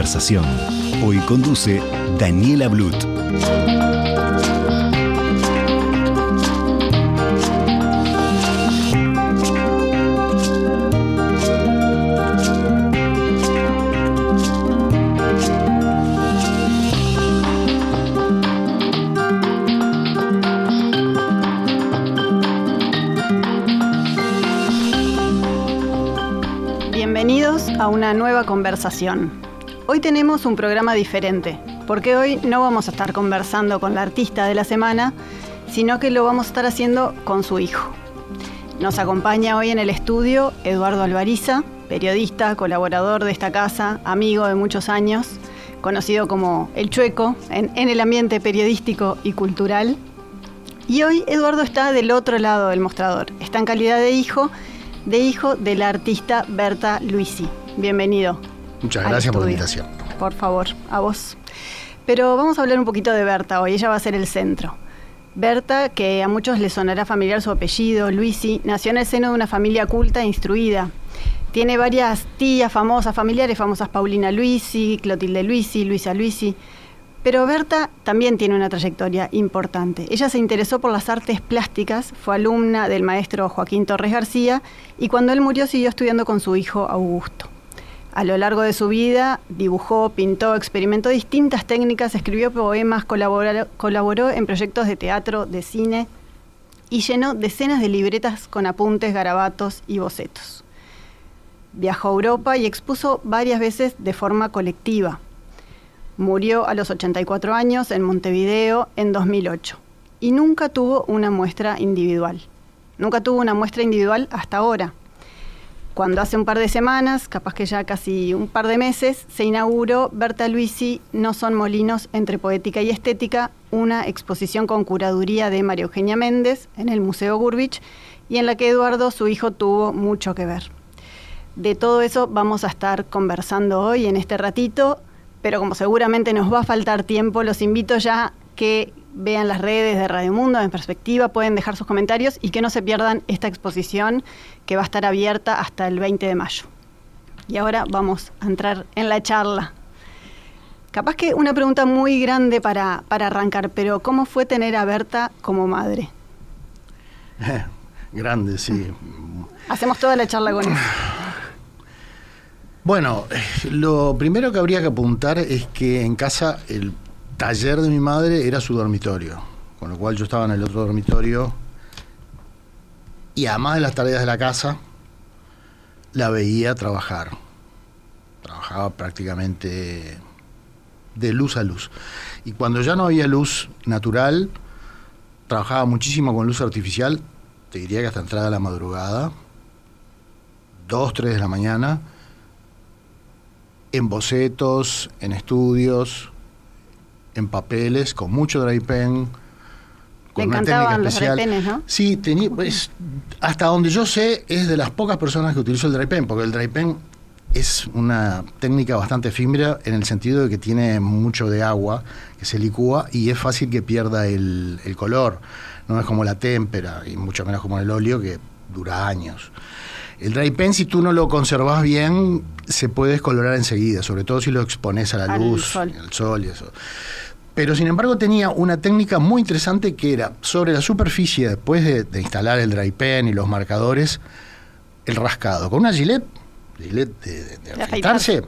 Conversación. Hoy conduce Daniela Blut. Bienvenidos a una nueva conversación. Hoy tenemos un programa diferente, porque hoy no vamos a estar conversando con la artista de la semana, sino que lo vamos a estar haciendo con su hijo. Nos acompaña hoy en el estudio Eduardo Alvariza, periodista, colaborador de esta casa, amigo de muchos años, conocido como El Chueco en, el ambiente periodístico y cultural. Y hoy Eduardo está del otro lado del mostrador, está en calidad de hijo, de hijo de la artista Berta Luisi. Bienvenido. Muchas gracias por la invitación. Por favor, a vos. Pero vamos a hablar un poquito de Berta hoy, ella va a ser el centro. Berta, que a muchos les sonará familiar su apellido, Luisi, nació en el seno de una familia culta e instruida. Tiene varias tías famosas, familiares famosas, Paulina Luisi, Clotilde Luisi, Luisa Luisi. Pero Berta también tiene una trayectoria importante. Ella se interesó por las artes plásticas, fue alumna del maestro Joaquín Torres García y cuando él murió siguió estudiando con su hijo Augusto. A lo largo de su vida dibujó, pintó, experimentó distintas técnicas, escribió poemas, colaboró, colaboró en proyectos de teatro, de cine y llenó decenas de libretas con apuntes, garabatos y bocetos. Viajó a Europa y expuso varias veces de forma colectiva. Murió a los 84 años en Montevideo en 2008 y nunca tuvo una muestra individual. Nunca tuvo una muestra individual hasta ahora cuando hace un par de semanas, capaz que ya casi un par de meses, se inauguró Berta Luisi No son molinos entre poética y estética, una exposición con curaduría de María Eugenia Méndez en el Museo Gurbich y en la que Eduardo, su hijo, tuvo mucho que ver. De todo eso vamos a estar conversando hoy en este ratito, pero como seguramente nos va a faltar tiempo, los invito ya que vean las redes de Radio Mundo en perspectiva, pueden dejar sus comentarios y que no se pierdan esta exposición que va a estar abierta hasta el 20 de mayo. Y ahora vamos a entrar en la charla. Capaz que una pregunta muy grande para, para arrancar, pero ¿cómo fue tener a Berta como madre? Grande, sí. Hacemos toda la charla con eso. Bueno, lo primero que habría que apuntar es que en casa el taller de mi madre era su dormitorio, con lo cual yo estaba en el otro dormitorio y además de las tareas de la casa, la veía trabajar. Trabajaba prácticamente de luz a luz. Y cuando ya no había luz natural, trabajaba muchísimo con luz artificial, te diría que hasta entrada la madrugada, 2, 3 de la mañana, en bocetos, en estudios, en papeles, con mucho dry pen. Le encantaban los dry penes, ¿no? Sí, tenía, pues, hasta donde yo sé, es de las pocas personas que utilizó el dry pen, porque el dry pen es una técnica bastante efímera en el sentido de que tiene mucho de agua que se licúa y es fácil que pierda el, el color. No es como la témpera y mucho menos como el óleo que dura años. El dry pen, si tú no lo conservas bien, se puede descolorar enseguida, sobre todo si lo expones a la Al luz, sol. al sol y eso. Pero sin embargo tenía una técnica muy interesante que era sobre la superficie, después de, de instalar el dry pen y los marcadores, el rascado. Con una gilet, gilet de, de- afeitarse,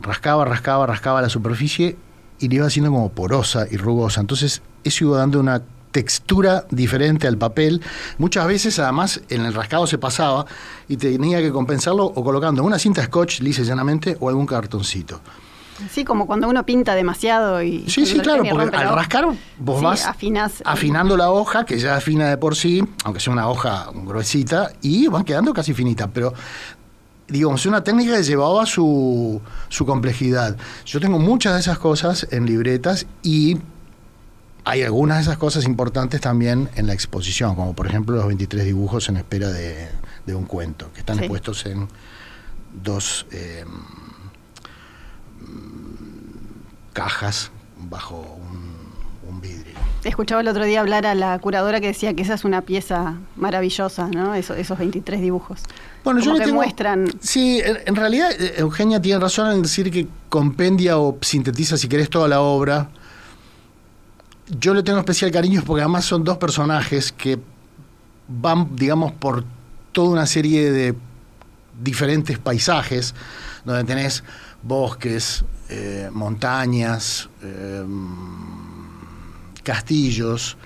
rascaba, rascaba, rascaba la superficie y le iba haciendo como porosa y rugosa. Entonces eso iba dando una textura diferente al papel. Muchas veces además en el rascado se pasaba y tenía que compensarlo o colocando una cinta scotch lisa y llanamente o algún cartoncito. Sí, como cuando uno pinta demasiado y... Sí, sí, claro, porque al rascar vos Sí, vas afinás. afinando la hoja, que ya afina de por sí, aunque sea una hoja gruesita, y van quedando casi finitas, pero digamos, es una técnica que llevaba su, su complejidad. Yo tengo muchas de esas cosas en libretas y hay algunas de esas cosas importantes también en la exposición, como por ejemplo los 23 dibujos en espera de, de un cuento, que están Sí. expuestos en dos eh, cajas bajo un, un vidrio. Escuchaba el otro día hablar a la curadora que decía que esa es una pieza maravillosa, ¿no? Eso- esos 23 dibujos. Bueno, yo Como le que tengo- muestran... Sí, en, en realidad eh, Eugenia tiene razón en decir que compendia o sintetiza, si querés, toda la obra. Yo le tengo especial cariño porque además son dos personajes que van, digamos, por toda una serie de diferentes paisajes, donde tenés bosques, eh, montañas, eh, castillos,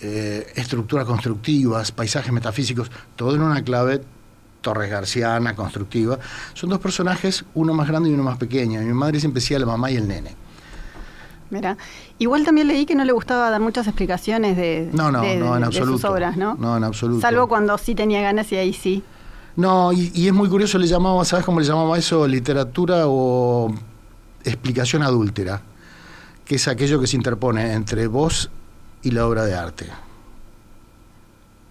eh, estructuras constructivas, paisajes metafísicos, todo en una clave Torres Garciana, constructiva. Son dos personajes, uno más grande y uno más pequeño. Mi madre siempre decía la mamá y el nene. Mira, igual también leí que no le gustaba dar muchas explicaciones de, No, no, de- no, en absoluto. sus obras, ¿no? No, en absoluto. Salvo cuando sí tenía ganas y ahí sí. No, y, y es muy curioso, le llamaba, ¿sabes cómo le llamaba eso? Literatura o explicación adúltera, que es aquello que se interpone entre vos y la obra de arte.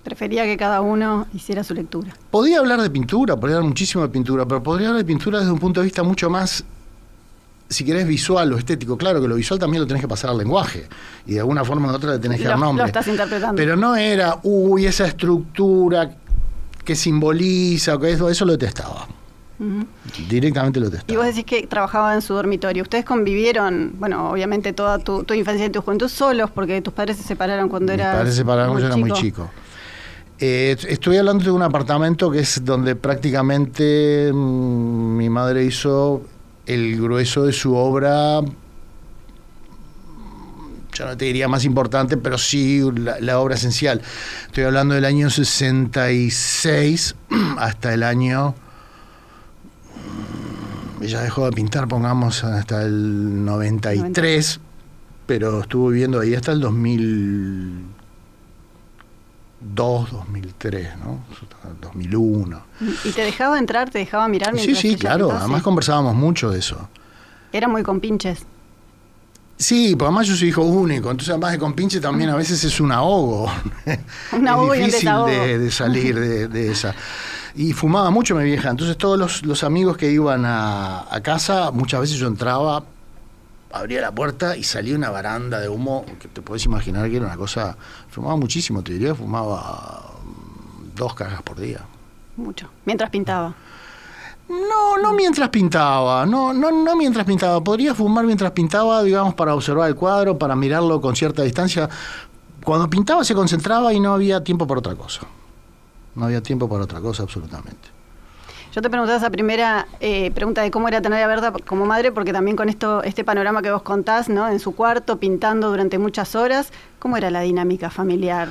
Prefería que cada uno hiciera su lectura. Podría hablar de pintura, podría hablar muchísimo de pintura, pero podría hablar de pintura desde un punto de vista mucho más, si querés, visual o estético. Claro que lo visual también lo tenés que pasar al lenguaje, y de alguna forma u otra le tenés que Lo- dar nombre. lo estás interpretando. Pero no era, uy, esa estructura que simboliza, o que eso, eso lo detestaba. Directamente lo Y detestaba. vos decís que trabajaba en su dormitorio. ¿Ustedes convivieron, bueno, obviamente toda tu, tu infancia y tu juventud solos porque tus padres se separaron cuando Mis eras padres se separaron cuando yo era muy chico. Eh, estoy hablando de un apartamento que es donde prácticamente mm, mi madre hizo el grueso de su obra, mm, yo no te diría más importante, pero sí la, la obra esencial. Estoy hablando del año 66 hasta el año... Ella dejó de pintar, pongamos, hasta el 93, pero estuvo viviendo ahí hasta el 2002, 2003, ¿no? 2001. ¿Y te dejaba entrar, te dejaba mirar Sí, sí, claro. Además Sí. conversábamos mucho de eso. Era muy con pinches. Sí, porque además yo soy hijo único, entonces además de compinche también a veces es un ahogo. Un ahogo y es un difícil desahogo. de, de salir de, de esa. Y fumaba mucho mi vieja, entonces todos los, los amigos que iban a, a casa, muchas veces yo entraba, abría la puerta y salía una baranda de humo que te puedes imaginar que era una cosa... Fumaba muchísimo, te diría, fumaba dos cajas por día. Mucho. Mientras pintaba. No, no mientras pintaba, no, no, no mientras pintaba. Podría fumar mientras pintaba, digamos, para observar el cuadro, para mirarlo con cierta distancia. Cuando pintaba se concentraba y no había tiempo para otra cosa. No había tiempo para otra cosa, absolutamente. Yo te preguntaba esa primera eh, pregunta de cómo era tener a Berta como madre, porque también con esto, este panorama que vos contás, ¿no? En su cuarto, pintando durante muchas horas, ¿cómo era la dinámica familiar?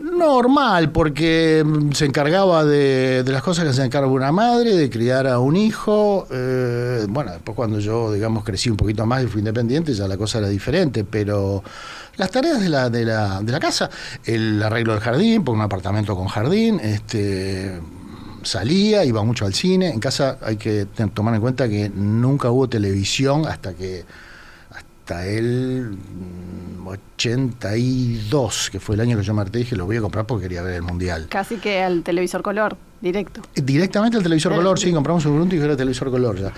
Normal, porque mm, se encargaba de, de las cosas que se encarga una madre, de criar a un hijo. eh, bueno, después cuando yo, digamos, crecí un poquito más y fui independiente, ya la cosa era diferente, pero las tareas de la, de la, de la casa, el arreglo del jardín, por un apartamento con jardín, este salía, iba mucho al cine. En casa hay que tomar en cuenta que nunca hubo televisión hasta que hasta el mm, 82, que fue el año que yo me harté dije, lo voy a comprar porque quería ver el mundial. casi que al televisor color, directo. Directamente al televisor color, sí, compramos un Ubuntu y era televisor color ya.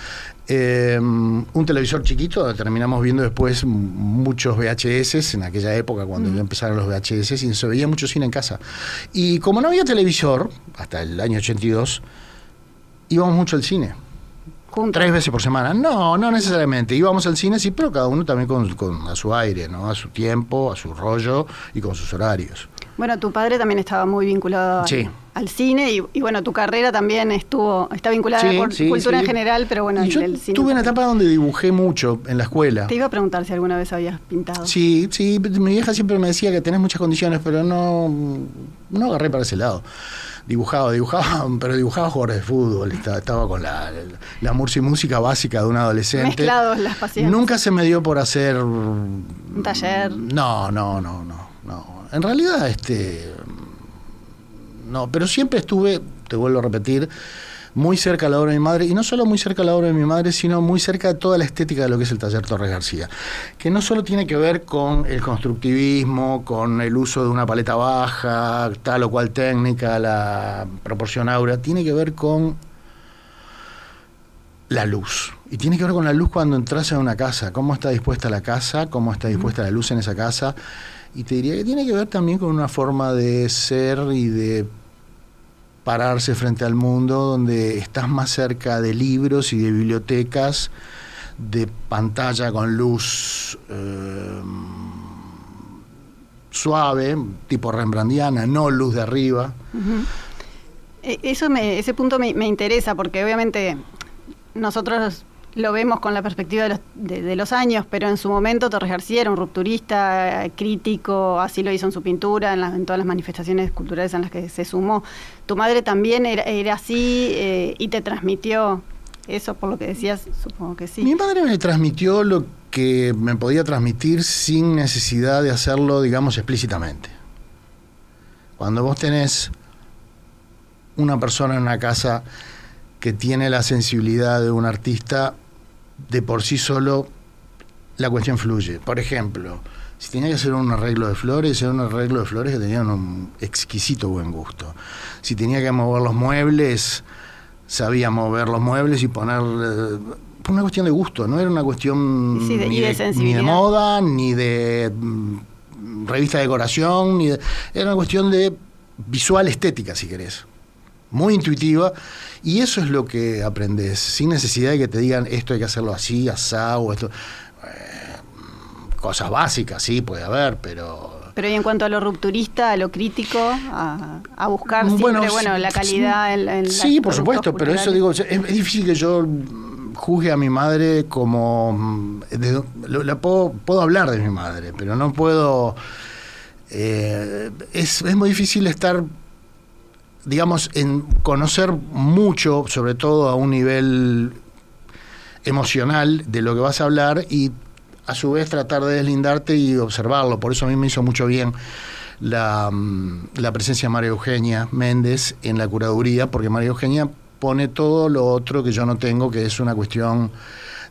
Eh, un televisor chiquito, terminamos viendo después muchos VHS, en aquella época cuando Mm. ya empezaron los VHS, y se veía mucho cine en casa. Y como no había televisor, hasta el año 82, íbamos mucho al cine. Juntos. Tres veces por semana. No, no necesariamente. Íbamos al cine, sí, pero cada uno también con, con- a su aire, ¿no? A su tiempo, a su rollo y con sus horarios. Bueno, tu padre también estaba muy vinculado al, Sí. al cine y, y bueno, tu carrera también estuvo, está vinculada Sí, con sí, cultura en general, pero bueno, Y el, yo el cine. tuve una etapa donde dibujé mucho en la escuela. Te iba a preguntar si alguna vez habías pintado. Sí, sí, mi vieja siempre me decía que tenés muchas condiciones, pero no, no agarré para ese lado. Dibujaba, dibujaba, pero dibujaba jugadores de fútbol, estaba, estaba con la, la música básica de un adolescente. Mezclados las pasiones. Nunca se me dio por hacer... Un taller. No, no, no, no, no. En realidad, este... No, pero siempre estuve, te vuelvo a repetir, muy cerca a la obra de mi madre, y no solo muy cerca a la obra de mi madre, sino muy cerca de toda la estética de lo que es el taller Torres García, que no solo tiene que ver con el constructivismo, con el uso de una paleta baja, tal o cual técnica, la proporción aura, tiene que ver con la luz. Y tiene que ver con la luz cuando entras en una casa, cómo está dispuesta la casa, cómo está dispuesta la luz en esa casa. Y te diría que tiene que ver también con una forma de ser y de pararse frente al mundo donde estás más cerca de libros y de bibliotecas, de pantalla con luz eh, suave, tipo Rembrandtiana, no luz de arriba. E, eso me, ese punto me, me interesa porque obviamente nosotros lo vemos con la perspectiva de los, años, pero en su momento Torres García era un rupturista, crítico, así lo hizo en su pintura, en, todas las manifestaciones culturales en las que se sumó. Tu madre también era, así eh, y te transmitió eso, por lo que decías, supongo que sí. Mi madre me transmitió lo que me podía transmitir sin necesidad de hacerlo, digamos, explícitamente. Cuando vos tenés una persona en una casa que tiene la sensibilidad de un artista, de por sí solo la cuestión fluye. Por ejemplo, si tenía que hacer un arreglo de flores, era un arreglo de flores que tenían un exquisito buen gusto. Si tenía que mover los muebles, sabía mover los muebles y poner... Por una cuestión de gusto, no era una cuestión ni, de, moda, ni de mm, revista de decoración, ni era una cuestión de visual estética, si querés muy intuitiva, y eso es lo que aprendes, sin necesidad de que te digan esto hay que hacerlo así, asá, o esto. Eh, cosas básicas, sí, puede haber, pero. Pero y en cuanto a lo rupturista, a lo crítico, a, buscar siempre, bueno, la calidad sí, en, Sí, por supuesto, pero eso digo, es, difícil que yo juzgue a mi madre como. la puedo, puedo hablar de mi madre, pero no puedo. Eh, es, es muy difícil estar digamos, en conocer mucho, sobre todo a un nivel emocional, de lo que vas a hablar y a su vez tratar de deslindarte y observarlo. Por eso a mí me hizo mucho bien la, mm, la presencia de María Eugenia Méndez en la curaduría, porque María Eugenia pone todo lo otro que yo no tengo, que es una cuestión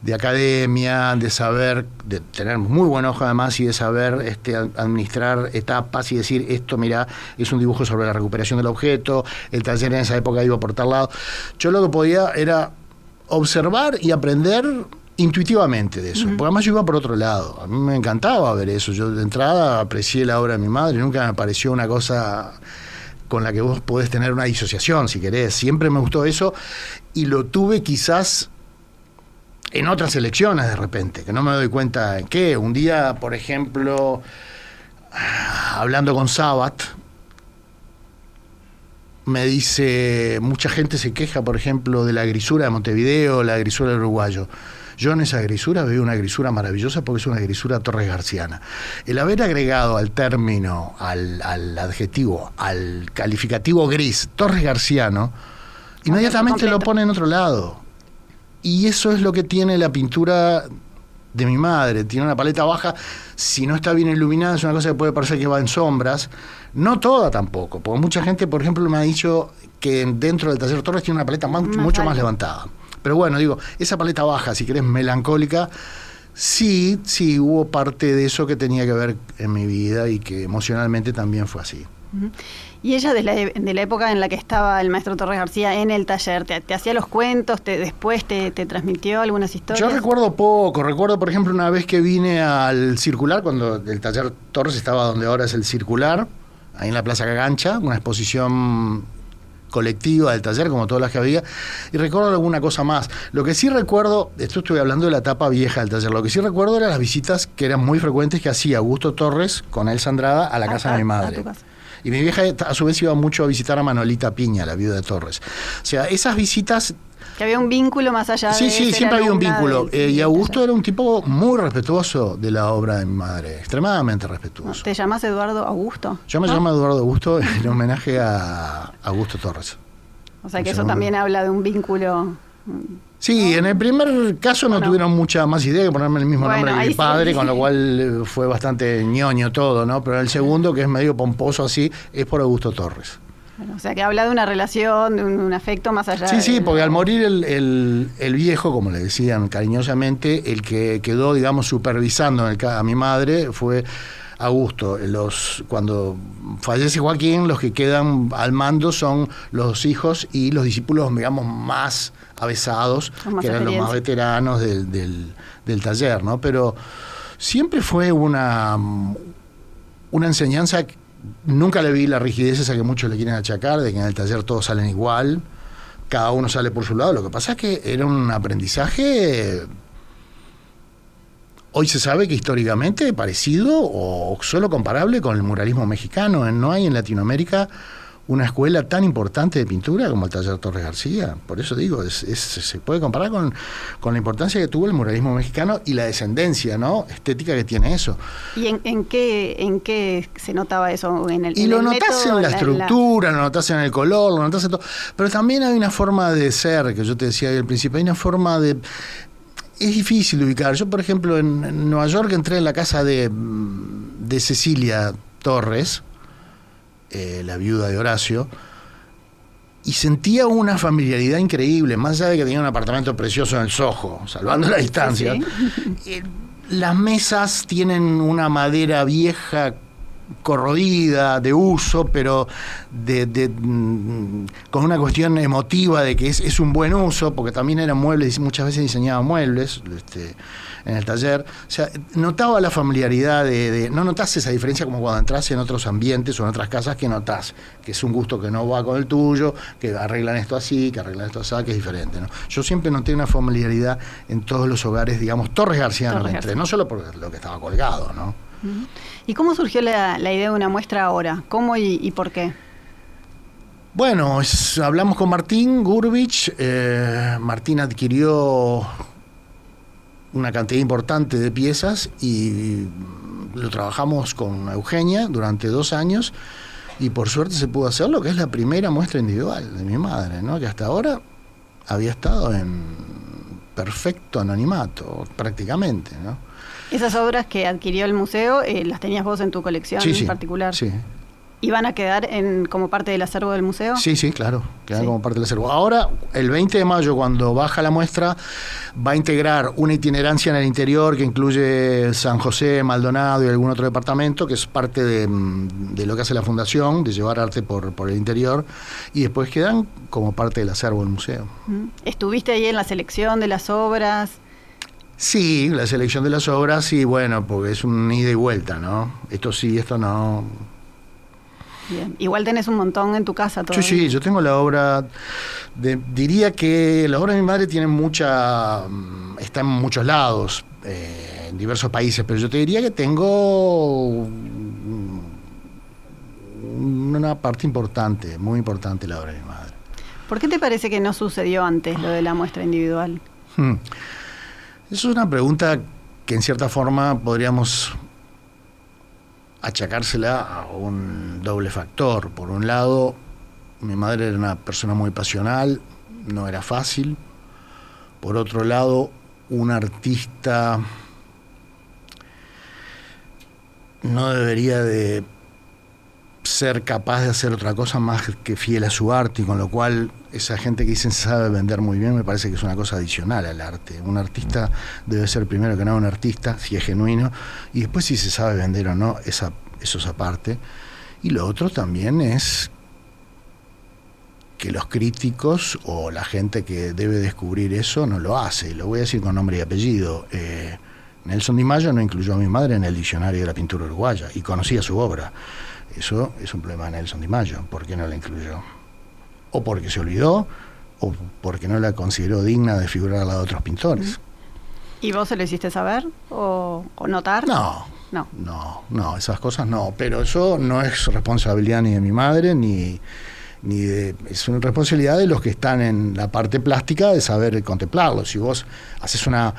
de academia, de saber, de tener muy buen ojo además y de saber este, administrar etapas y decir esto, mira, es un dibujo sobre la recuperación del objeto, el taller en esa época iba por tal lado. Yo lo que podía era observar y aprender intuitivamente de eso, porque además yo iba por otro lado, a mí me encantaba ver eso, yo de entrada aprecié la obra de mi madre, nunca me pareció una cosa con la que vos podés tener una disociación, si querés, siempre me gustó eso y lo tuve quizás en otras elecciones de repente, que no me doy cuenta en qué. Un día, por ejemplo, hablando con Sabat, me dice, mucha gente se queja, por ejemplo, de la grisura de Montevideo, la grisura del uruguayo. Yo en esa grisura veo una grisura maravillosa porque es una grisura Torres Garciana. El haber agregado al término, al, al adjetivo, al calificativo gris, Torres Garciano, inmediatamente lo pone en otro lado. Y eso es lo que tiene la pintura de mi madre. Tiene una paleta baja. Si no está bien iluminada, es una cosa que puede parecer que va en sombras. No toda tampoco, porque mucha gente, por ejemplo, me ha dicho que dentro del taller Torres tiene una paleta mucho más levantada. Pero bueno, digo, esa paleta baja, si querés, melancólica, sí, sí, hubo parte de eso que tenía que ver en mi vida y que emocionalmente también fue así. Y ella de la, de la, época en la que estaba el maestro Torres García en el taller, ¿te, hacía los cuentos? Te, ¿Después te, transmitió algunas historias? Yo recuerdo poco. Recuerdo, por ejemplo, una vez que vine al Circular, cuando el taller Torres estaba donde ahora es el Circular, ahí en la Plaza Cagancha, una exposición colectiva del taller, como todas las que había, y recuerdo alguna cosa más. Lo que sí recuerdo, esto estoy hablando de la etapa vieja del taller, lo que sí recuerdo eran las visitas que eran muy frecuentes que hacía Augusto Torres con Elsa Andrada a la casa de mi madre. Y mi vieja a su vez iba mucho a visitar a Manolita Piña, la viuda de Torres. O sea, esas visitas Que había un vínculo más allá sí, de Sí, sí, siempre había un vínculo. Eh, y Augusto era un tipo muy respetuoso de la obra de mi madre, extremadamente respetuoso. ¿Te llamas Eduardo Augusto? Yo me llamo Eduardo Augusto en homenaje a Augusto Torres. O sea que eso también habla de un vínculo Sí, en el primer caso no, tuvieron mucha más idea que ponerme el mismo nombre que mi padre, con lo cual eh, fue bastante ñoño todo, ¿no? Pero el segundo, que es medio pomposo así, es por Augusto Torres. o sea, que habla de una relación, de un, afecto más allá. Sí, sí, porque al morir el, viejo, como le decían cariñosamente, el que quedó, digamos, supervisando a mi madre fue Augusto. Los, cuando fallece Joaquín, los que quedan al mando son los hijos y los discípulos, digamos, más avesados, que eran los más veteranos del, del, taller, ¿no? Pero siempre fue una, una enseñanza, nunca le vi la rigidez esa que muchos le quieren achacar, de que en el taller todos salen igual, cada uno sale por su lado. Lo que pasa es que era un aprendizaje Hoy se sabe que históricamente parecido o solo comparable con el muralismo mexicano. No hay en Latinoamérica una escuela tan importante de pintura como el taller Torres García. Por eso digo, se puede comparar con, la importancia que tuvo el muralismo mexicano y la descendencia ¿no? estética que tiene eso. ¿Y en, qué, en qué se notaba eso? ¿En el, y lo notas en la estructura, lo notas en el color, lo notas en todo. Pero también hay una forma de ser, que yo te decía al principio, hay una forma de es difícil ubicar. Yo, por ejemplo, en, Nueva York entré en la casa de, de Cecilia Torres, eh, la viuda de Horacio, y sentía una familiaridad increíble, más allá de que tenía un apartamento precioso en el Soho, salvando la distancia. Eh, las mesas tienen una madera vieja corrodida, de uso, pero de, mm, con una cuestión emotiva de que es, un buen uso, porque también eran muebles, muchas veces diseñaba muebles. Este, en el taller. O sea, notaba la familiaridad de, No notas esa diferencia como cuando entras en otros ambientes o en otras casas que notas que es un gusto que no va con el tuyo, que arreglan esto así, que arreglan esto así, que es diferente. ¿no? Yo siempre noté una familiaridad en todos los hogares, digamos, Torres García no entré, no solo por lo que estaba colgado, ¿no? ¿Y cómo surgió la, idea de una muestra ahora? ¿Cómo y, por qué? Bueno, hablamos con Martín Gurbich. Eh, Martín adquirió una cantidad importante de piezas y lo trabajamos con Eugenia durante dos años y por suerte se pudo hacer lo que es la primera muestra individual de mi madre, ¿no? que hasta ahora había estado en perfecto anonimato prácticamente. ¿no? Esas obras que adquirió el museo, eh, ¿las tenías vos en tu colección en particular? Sí, ¿Y van a quedar en, como parte del acervo del museo? Sí, sí, claro, quedan como parte del acervo. Ahora, el 20 de mayo, cuando baja la muestra, va a integrar una itinerancia en el interior que incluye San José, Maldonado y algún otro departamento, que es parte de, mm, lo que hace la fundación, de llevar arte por, por, el interior, y después quedan como parte del acervo del museo. ¿Estuviste ahí en la selección de las obras? Sí, la selección de las obras, sí, bueno, porque es un ida y vuelta, ¿no? Esto sí, esto no Igual tenés un montón en tu casa todavía. Sí, sí, yo tengo la obra. diría que la obra de mi madre tiene mucha. Mm, está en muchos lados, eh, en diversos países, pero yo te diría que tengo una parte importante, muy importante la obra de mi madre. ¿Por qué te parece que no sucedió antes lo de la muestra individual? Hmm. Eso es una pregunta que en cierta forma podríamos achacársela a un doble factor. Por un lado, mi madre era una persona muy pasional, no era fácil. Por otro lado, un artista no debería de ser capaz de hacer otra cosa más que fiel a su arte y con lo cual esa gente que dicen sabe vender muy bien me parece que es una cosa adicional al arte. Un artista debe ser primero que nada un artista, si es genuino, y después si se sabe vender o no, esa, eso es aparte. Y lo otro también es que los críticos o la gente que debe descubrir eso no lo hace. Lo voy a decir con nombre y apellido. Eh, Nelson Di Mayo no incluyó a mi madre en el diccionario de la pintura uruguaya y conocía su obra. Eso es un problema de Nelson Di Mayo. ¿Por qué no la incluyó? O porque se olvidó, o porque no la consideró digna de figurar al lado de otros pintores. ¿Y vos se lo hiciste saber o, notar? No, no, no, no, esas cosas no. Pero eso no es responsabilidad ni de mi madre ni, ni de, es una responsabilidad de los que están en la parte plástica de saber contemplarlo. Si vos haces una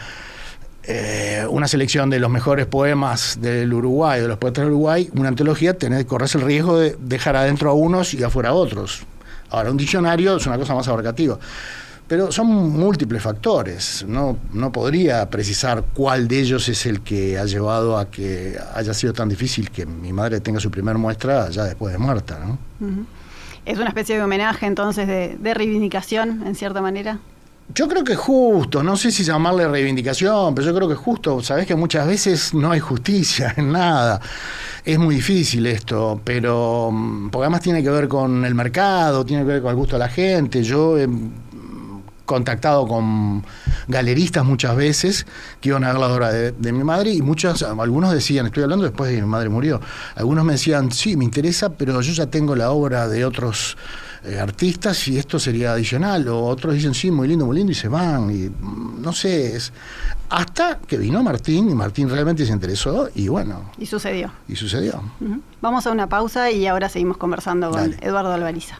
eh, una selección de los mejores poemas del Uruguay, de los poetas del Uruguay, una antología, tenés, corres el riesgo de dejar adentro a unos y afuera a otros. Ahora, un diccionario es una cosa más abarcativa. Pero son múltiples factores. No, no podría precisar cuál de ellos es el que ha llevado a que haya sido tan difícil que mi madre tenga su primer muestra ya después de muerta. ¿no? Es una especie de homenaje entonces de, de reivindicación, en cierta manera. Yo creo que es justo, no sé si llamarle reivindicación, pero yo creo que es justo. Sabés que muchas veces no hay justicia en nada. Es muy difícil esto, pero mm, porque además tiene que ver con el mercado, tiene que ver con el gusto de la gente. Yo he mm, contactado con galeristas muchas veces que iban a ver la obra de, de, mi madre y muchos, algunos decían, estoy hablando después de que mi madre murió, algunos me decían, sí, me interesa, pero yo ya tengo la obra de otros eh, artistas y esto sería adicional. O otros dicen, sí, muy lindo, muy lindo, y se van. Y mm, no sé, es, hasta que vino Martín y Martín realmente se interesó y bueno. Y sucedió. Y sucedió. Uh -huh. Vamos a una pausa y ahora seguimos conversando con Dale. Eduardo Alvariza.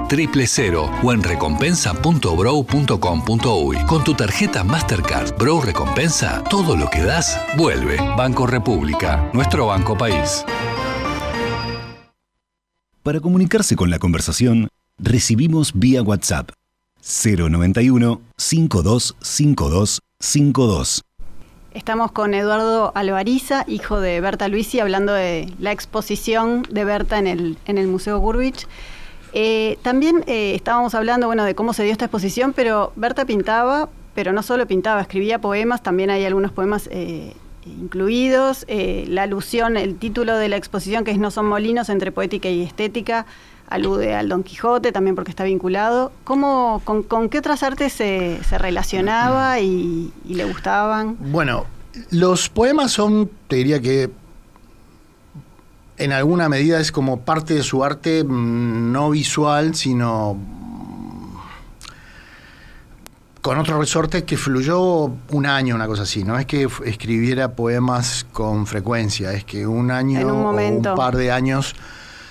1996 triple cero o en recompensa.bro.com.uy. Con tu tarjeta Mastercard Bro Recompensa, todo lo que das vuelve. Banco República, nuestro banco país. Para comunicarse con la conversación, recibimos vía WhatsApp 091 525252. Estamos con Eduardo Alvariza, hijo de Berta Luisi, hablando de la exposición de Berta en el, en el Museo Gurwitch. Eh, también eh, estábamos hablando bueno, de cómo se dio esta exposición, pero Berta pintaba, pero no solo pintaba, escribía poemas, también hay algunos poemas eh, incluidos. La alusión, el título de la exposición, que es No son molinos entre poética y estética, alude al Don Quijote, también porque está vinculado. ¿Cómo, con, qué otras artes se, se relacionaba y, y le gustaban? Bueno, los poemas son, te diría que en alguna medida es como parte de su arte mm, no visual, sino mm, con otro resorte que fluyó un año, una cosa así. No es que escribiera poemas con frecuencia, es que un año un o un par de años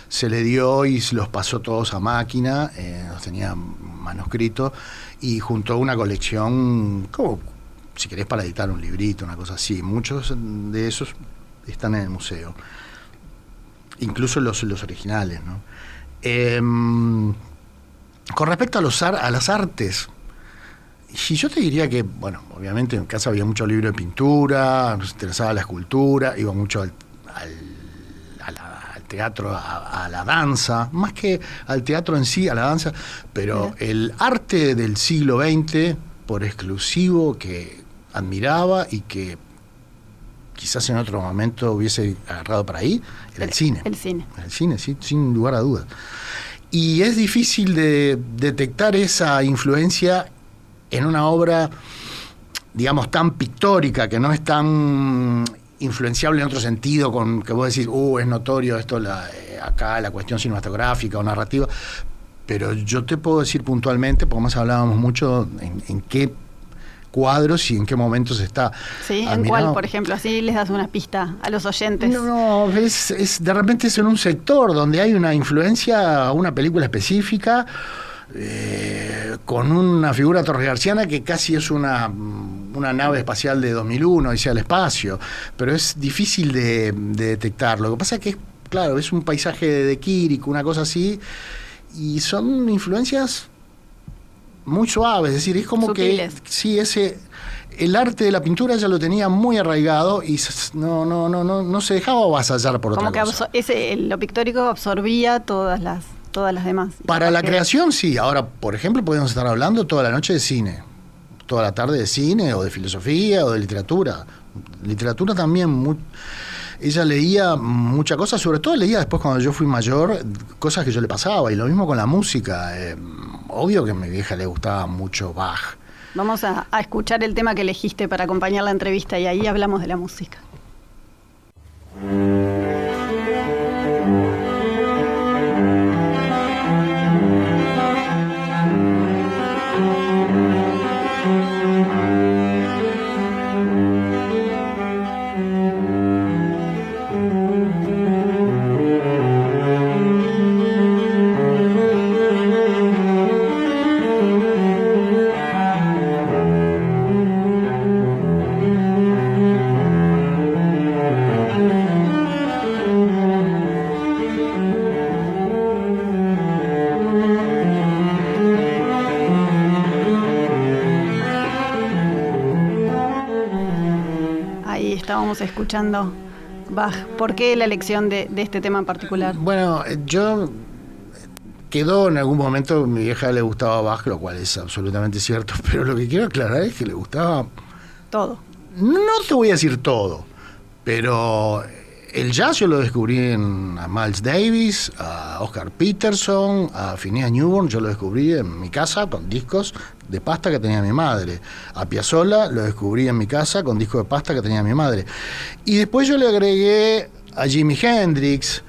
se le dio y los pasó todos a máquina, eh, los tenía manuscrito y juntó una colección, como si querés para editar un librito, una cosa así. Muchos de esos están en el museo incluso los, los originales. ¿no? Eh, con respecto a, los, a las artes, y yo te diría que, bueno, obviamente en casa había mucho libro de pintura, nos interesaba la escultura, iba mucho al, al, a la, al teatro, a, a, la danza, más que al teatro en sí, a la danza, pero Mira. el arte del siglo XX, por exclusivo, que admiraba y que quizás en otro momento hubiese agarrado para ahí, era el, el cine. El cine. El cine, sí, sin lugar a dudas. Y es difícil de detectar esa influencia en una obra, digamos, tan pictórica, que no es tan influenciable en otro sentido, con que vos decís, uh, es notorio esto, la, eh, acá la cuestión cinematográfica o narrativa, pero yo te puedo decir puntualmente, porque más hablábamos mucho en, en qué cuadros y en qué momentos está. Sí, ¿en cuál, por ejemplo? Así les das una pista a los oyentes. No, no es, es, de repente es en un sector donde hay una influencia a una película específica. Eh, con una figura torregarciana que casi es una, una nave espacial de 2001, dice al espacio, pero es difícil de, de, detectar. Lo que pasa es que, claro, es un paisaje de Kirk, una cosa así, y son influencias muy suave, es decir, es como Sutiles. que sí, ese el arte de la pintura ya lo tenía muy arraigado y no no no no, no se dejaba avasallar por como otra que cosa. Ese, lo pictórico absorbía todas las todas las demás. Para la creación sí, ahora por ejemplo podemos estar hablando toda la noche de cine, toda la tarde de cine o de filosofía o de literatura. Literatura también muy ella leía muchas cosas, sobre todo leía después cuando yo fui mayor, cosas que yo le pasaba, y lo mismo con la música. Eh, obvio que a mi vieja le gustaba mucho Bach. Vamos a, a escuchar el tema que elegiste para acompañar la entrevista y ahí hablamos de la música. Escuchando Bach. ¿Por qué la elección de, de este tema en particular? Bueno, eh, yo quedó en algún momento, mi vieja le gustaba Bach, lo cual es absolutamente cierto, pero lo que quiero aclarar es que le gustaba, Todo. no te voy a decir todo, pero el jazz yo lo descubrí en a Miles Davis, a Oscar Peterson, a Phineas Newborn, yo lo descubrí en mi casa con discos de pasta que tenía mi madre. A Piazzolla lo descubrí en mi casa con discos de pasta que tenía mi madre. Y después yo le agregué a Jimi Hendrix,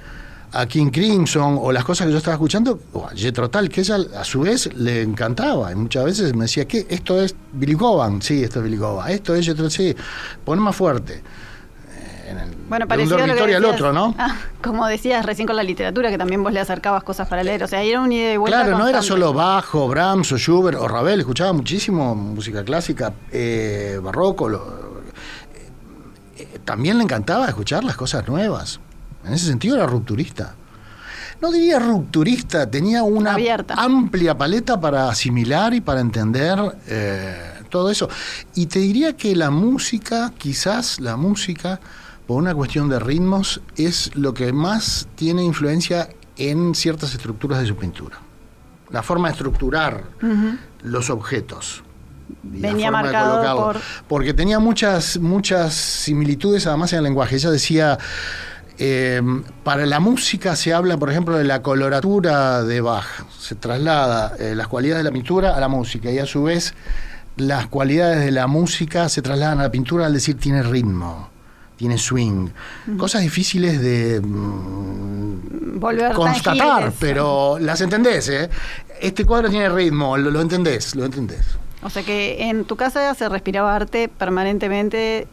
a King Crimson o las cosas que yo estaba escuchando, o a Jethro que ella a su vez le encantaba. Y muchas veces me decía, ¿qué? ¿Esto es Billy Coban? Sí, esto es Billy Coban. Esto es Jethro sí. Pon más fuerte. En el, Bueno, de un dormitorio al otro, ¿no? Ah, como decías recién con la literatura, que también vos le acercabas cosas para leer. O sea, era un ida y vuelta Claro, no era solo Bajo, Brahms o Schubert o Ravel, escuchaba muchísimo música clásica, eh, barroco. lo- eh, también le encantaba escuchar las cosas nuevas. En ese sentido era rupturista. No diría rupturista, tenía una Abierta. amplia paleta para asimilar y para entender eh, todo eso. Y te diría que la música, quizás la música, por una cuestión de ritmos, es lo que más tiene influencia en ciertas estructuras de su pintura. La forma de estructurar los objetos. y la Venía marcado por- Porque tenía muchas, muchas similitudes además en el lenguaje. Ella decía, eh, para la música se habla, por ejemplo, de la coloratura de Bach. Se traslada eh, las cualidades de la pintura a la música y a su vez las cualidades de la música se trasladan a la pintura al decir tiene ritmo, tiene swing. Cosas difíciles de mm, Volver constatar, pero las entendés, ¿eh? Este cuadro tiene ritmo, lo, lo entendés, lo entendés. O sea que en tu casa se respiraba arte permanentemente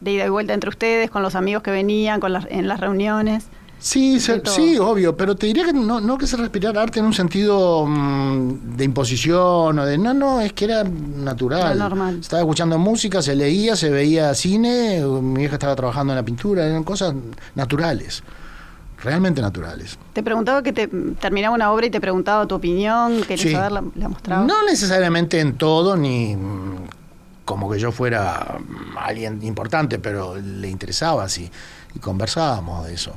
de ida y vuelta entre ustedes, con los amigos que venían, con las, en las reuniones. Sí, se- sí, obvio, pero te diría que no, no que se respirara arte en un sentido mm, de imposición o de... No, no, es que era natural. Lo normal. Estaba escuchando música, se leía, se veía cine, mi hija estaba trabajando en la pintura, eran cosas naturales, realmente naturales. Te preguntaba que te terminaba una obra y te preguntaba tu opinión, querías Sí. saber, la, la mostraba. No necesariamente en todo, ni mm, como que yo fuera mm, alguien importante, pero le interesaba así. Y conversábamos de eso.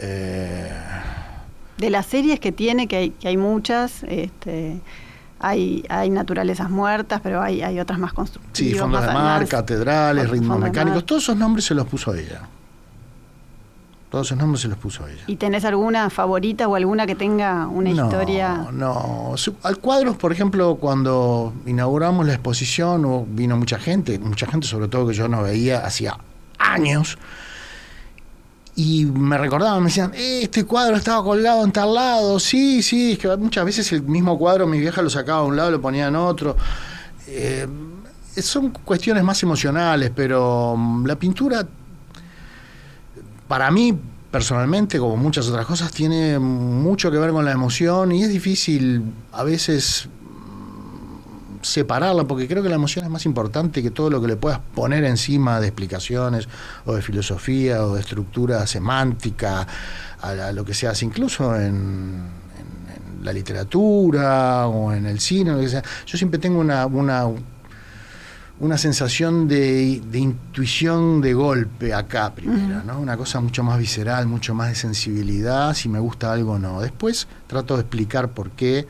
Eh, De las series que tiene, que hay, que hay muchas, este, hay, hay naturalezas muertas, pero hay, hay otras más constructivas. sí, fondos de mar, más- catedrales, ritmos mecánicos, todos esos nombres se los puso ella. Todos esos nombres se los puso ella. ¿Y tenés alguna favorita o alguna que tenga una no, historia? No, al cuadros, por ejemplo, cuando inauguramos la exposición, vino mucha gente, mucha gente sobre todo que yo no veía hacía años, y me recordaban, me decían, "Eh, este cuadro estaba colgado en tal lado, sí, sí, es que muchas veces el mismo cuadro mi vieja lo sacaba a un lado lo ponía en otro. Eh, son cuestiones más emocionales, pero mm, la pintura para mí, personalmente, como muchas otras cosas, tiene mucho que ver con la emoción y es difícil a veces separarla, porque creo que la emoción es más importante que todo lo que le puedas poner encima de explicaciones o de filosofía o de estructura semántica, a, lo que se hace, incluso en, en- en la literatura o en el cine, lo que sea. Yo siempre tengo una, una una sensación de, de intuición de golpe acá primero, ¿no? Una cosa mucho más visceral, mucho más de sensibilidad, si me gusta algo o no. Después trato de explicar por qué,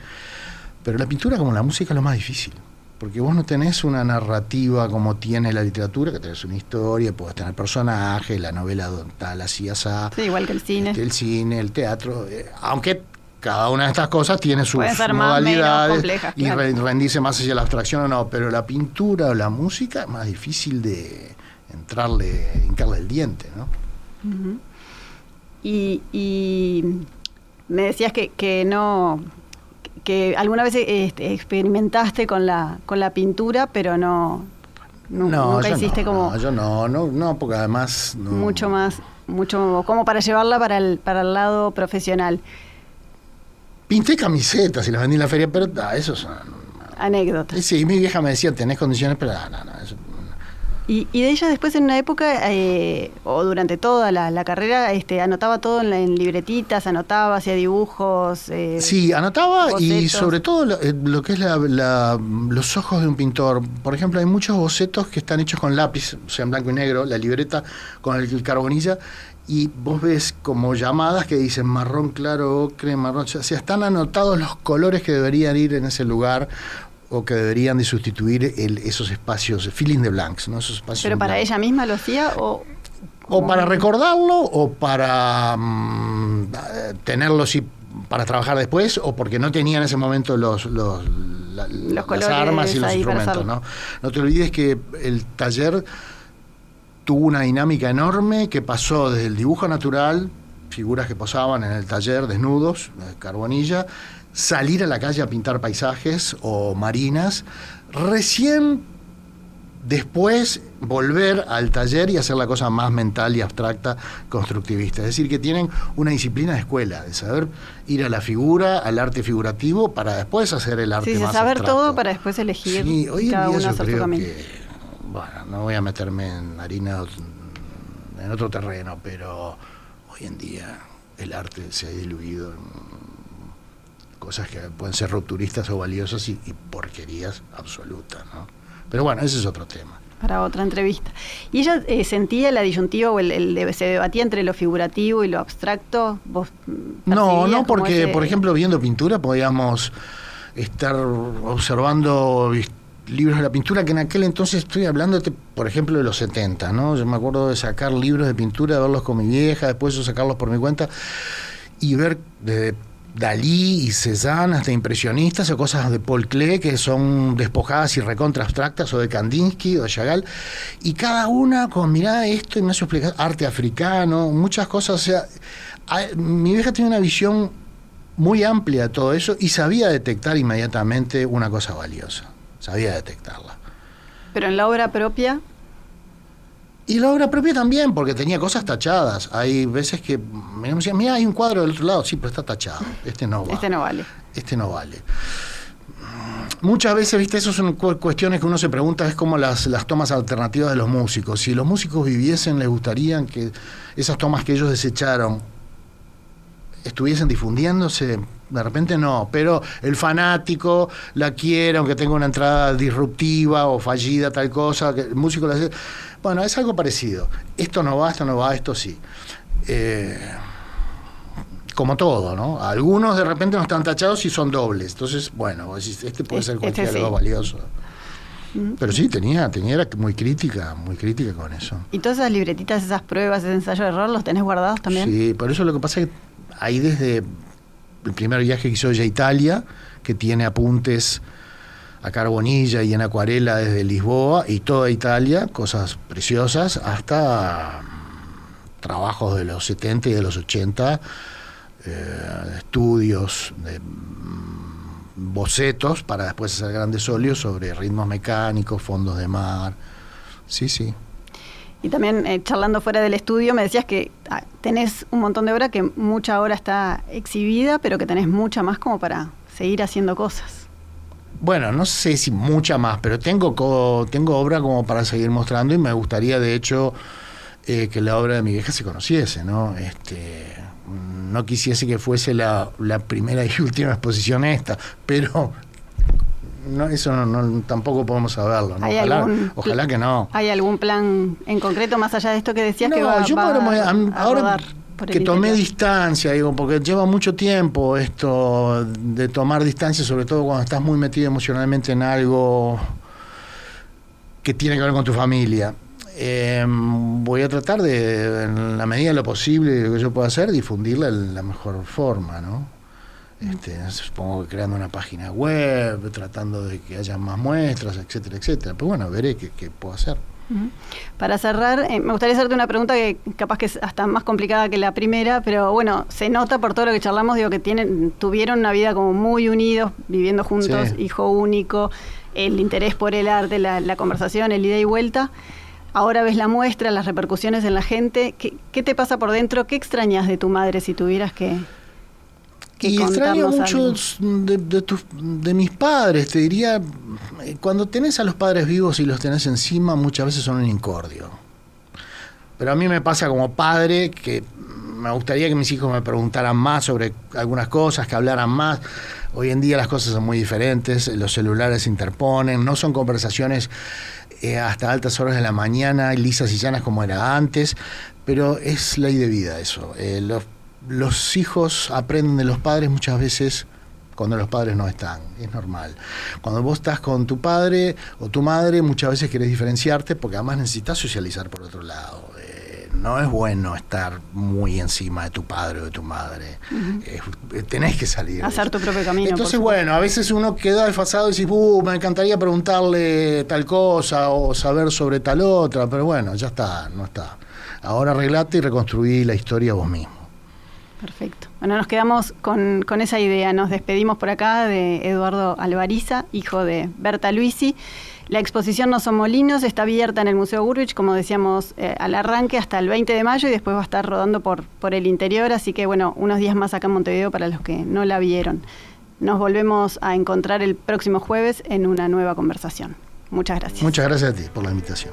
pero la pintura como la música es lo más difícil. porque vos no tenés una narrativa como tiene la literatura, que tenés una historia, puedes tener personajes, la novela tal, así, así. Sí, igual que el cine. El cine, el teatro, eh, aunque cada una de estas cosas tiene sus ser modalidades complejas, y claro. re- rendirse más hacia la abstracción o no, pero la pintura o la música es más difícil de entrarle, hincarle el diente, ¿no? Y, y me decías que, que no que alguna vez este, experimentaste con la con la pintura, pero no, nu- nunca hiciste no, como no, yo no, no, no, porque además no- mucho más mucho como para llevarla para el para el lado profesional. Pinté camisetas y las vendí en la feria, pero ah, eso son. Anécdotas. Sí, mi vieja me decía, tenés condiciones, pero no, no, Y, y de ella después en una época, eh, o durante toda la, la carrera, este, anotaba todo en, la- en libretitas, anotaba, hacía dibujos. eh, Sí, anotaba y sobre todo lo, eh, lo que es la- la- los ojos de un pintor. Por ejemplo, hay muchos bocetos que están hechos con lápiz, o sea, en blanco y negro, la libreta con el, el carbonilla, y vos ves como llamadas que dicen marrón claro, ocre, marrón, o sea, están anotados los colores que deberían ir en ese lugar o que deberían de sustituir el- esos espacios, feeling de blanks, ¿no? Esos espacios Pero para ella misma lo hacía o... O para recordarlo, o para eh, tenerlo sí, para trabajar después, o porque no tenía en ese momento los, los, la- las armas y los instrumentos. ¿no? no te olvides que el taller tuvo una dinámica enorme que pasó desde el dibujo natural, figuras que posaban en el taller desnudos, de carbonilla, salir a la calle a pintar paisajes o marinas, recién después volver al taller y hacer la cosa más mental y abstracta, constructivista. Es decir, que tienen una disciplina de escuela, de saber ir a la figura, al arte figurativo, para después hacer el arte Sí, más saber abstracto. todo para después elegir Sí, hoy en cada día uno yo creo que, bueno, no voy a meterme en harina en otro terreno, pero hoy en día el arte se ha diluido en cosas que pueden ser rupturistas o valiosas y, y porquerías absolutas, ¿no? Pero bueno, ese es otro tema. Para otra entrevista. ¿Y ella eh, sentía la disyuntiva o el, el de- se debatía entre lo figurativo y lo abstracto? ¿Vos mm, No, no, porque, ese- por ejemplo, viendo pintura podíamos estar observando libros de la pintura que en aquel entonces estoy hablando, por ejemplo, de los 70, ¿no? Yo me acuerdo de sacar libros de pintura, de verlos con mi vieja, después yo sacarlos por mi cuenta y ver desde Dalí y Cézanne hasta impresionistas o cosas de Paul Klee que son despojadas y recontra abstractas o de Kandinsky o de Chagall. Y cada una con esto Ignacio explica arte africano muchas cosas. Mi vieja tiene una visión muy amplia de todo eso y sabía detectar inmediatamente una cosa valiosa. Sabía detectarla. Pero en la obra propia, y la obra propia también, porque tenía cosas tachadas. Hay veces que me decían, mira, hay un cuadro del otro lado, sí, pero está tachado. Este no va. este no vale. Este no vale. Muchas veces, viste, eso son cu- cuestiones que uno se pregunta, es como las, las tomas alternativas de los músicos. Si los músicos viviesen, les gustaría que esas tomas que ellos desecharon estuviesen difundiéndose. De repente no, pero el fanático la quiere, aunque tenga una entrada disruptiva o fallida, tal cosa, que el músico la hace. Bueno, es algo parecido. Esto no va, esto no va, esto sí. Eh, como todo, ¿no? Algunos de repente no están tachados y son dobles. Entonces, bueno, vos decís, este puede ser Este cualquier sí. algo valioso. Pero sí, tenía, tenía, era muy crítica, muy crítica con eso. ¿Y todas esas libretitas, esas pruebas, ese ensayo de error, los tenés guardados también? Sí, por eso lo que pasa es que ahí desde el primer viaje que hizo ella a Italia, que tiene apuntes a carbonilla y en acuarela desde Lisboa y toda Italia, cosas preciosas, hasta mm, trabajos de los 70 y de los 80, eh, estudios, de, mm, bocetos para después hacer grandes óleos sobre ritmos mecánicos, fondos de mar. Sí, sí. Y también eh, charlando fuera del estudio me decías que ah, tenés un montón de obra que mucha ahora está exhibida, pero que tenés mucha más como para seguir haciendo cosas. Bueno, no sé si mucha más, pero tengo, tengo obra como para seguir mostrando y me gustaría, de hecho, eh, que la obra de mi vieja se conociese, ¿no? Este, no quisiese que fuese la primera y última exposición esta, pero no, eso no, no- tampoco podemos saberlo, ¿no? ¿Hay Ojalá, algún ojalá que no. ¿Hay algún plan en concreto más allá de esto que decías que No, va, yo va a, a ahora rodar por que el tomé interior? distancia, digo, porque lleva mucho tiempo esto de tomar distancia, sobre todo cuando estás muy metido emocionalmente en algo que tiene que ver con tu familia. Eh, voy a tratar de, en la medida de lo posible, lo que yo pueda hacer, difundirla de la mejor forma, ¿no? Este, supongo que creando una página web, tratando de que haya más muestras, etcétera, etcétera. Pero bueno, veré qué, qué puedo hacer. Para cerrar, eh, me gustaría hacerte una pregunta que capaz que es hasta más complicada que la primera, pero bueno, se nota por todo lo que charlamos, digo que tienen, tuvieron una vida como muy unidos, viviendo juntos, hijo único, el interés por el arte, la, conversación, el ida y vuelta. Ahora ves la muestra, las repercusiones en la gente. ¿Qué, ¿Qué, te pasa por dentro? ¿Qué extrañas de tu madre si tuvieras que, y extraño mucho de, de, mis padres, te diría, cuando tenés a los padres vivos y los tenés encima, muchas veces son un incordio. Pero a mí me pasa como padre que me gustaría que mis hijos me preguntaran más sobre algunas cosas, que hablaran más. Hoy en día las cosas son muy diferentes, los celulares se interponen, no son conversaciones eh, hasta altas horas de la mañana, lisas y llanas como era antes, pero es ley de vida eso. Eh, los los hijos aprenden de los padres muchas veces cuando los padres no están, es normal. Cuando vos estás con tu padre o tu madre, muchas veces querés diferenciarte porque además necesitas socializar por otro lado. Eh, no es bueno estar muy encima de tu padre o de tu madre. Eh, tenés que salir. Hacer tu propio camino. Entonces, bueno, a veces uno queda desfasado y dice, uh, me encantaría preguntarle tal cosa o saber sobre tal otra, pero bueno, ya está, no está. Ahora arreglate y reconstruí la historia vos mismo. Perfecto. Bueno, nos quedamos con, esa idea. Nos despedimos por acá de Eduardo Alvariza, hijo de Berta Luisi. La exposición No son molinos está abierta en el Museo Gurwitz, como decíamos eh, al arranque, hasta el 20 de mayo y después va a estar rodando por, por el interior. Así que, bueno, unos días más acá en Montevideo para los que no la vieron. Nos volvemos a encontrar el próximo jueves en una nueva conversación. Muchas gracias. Muchas gracias a ti por la invitación.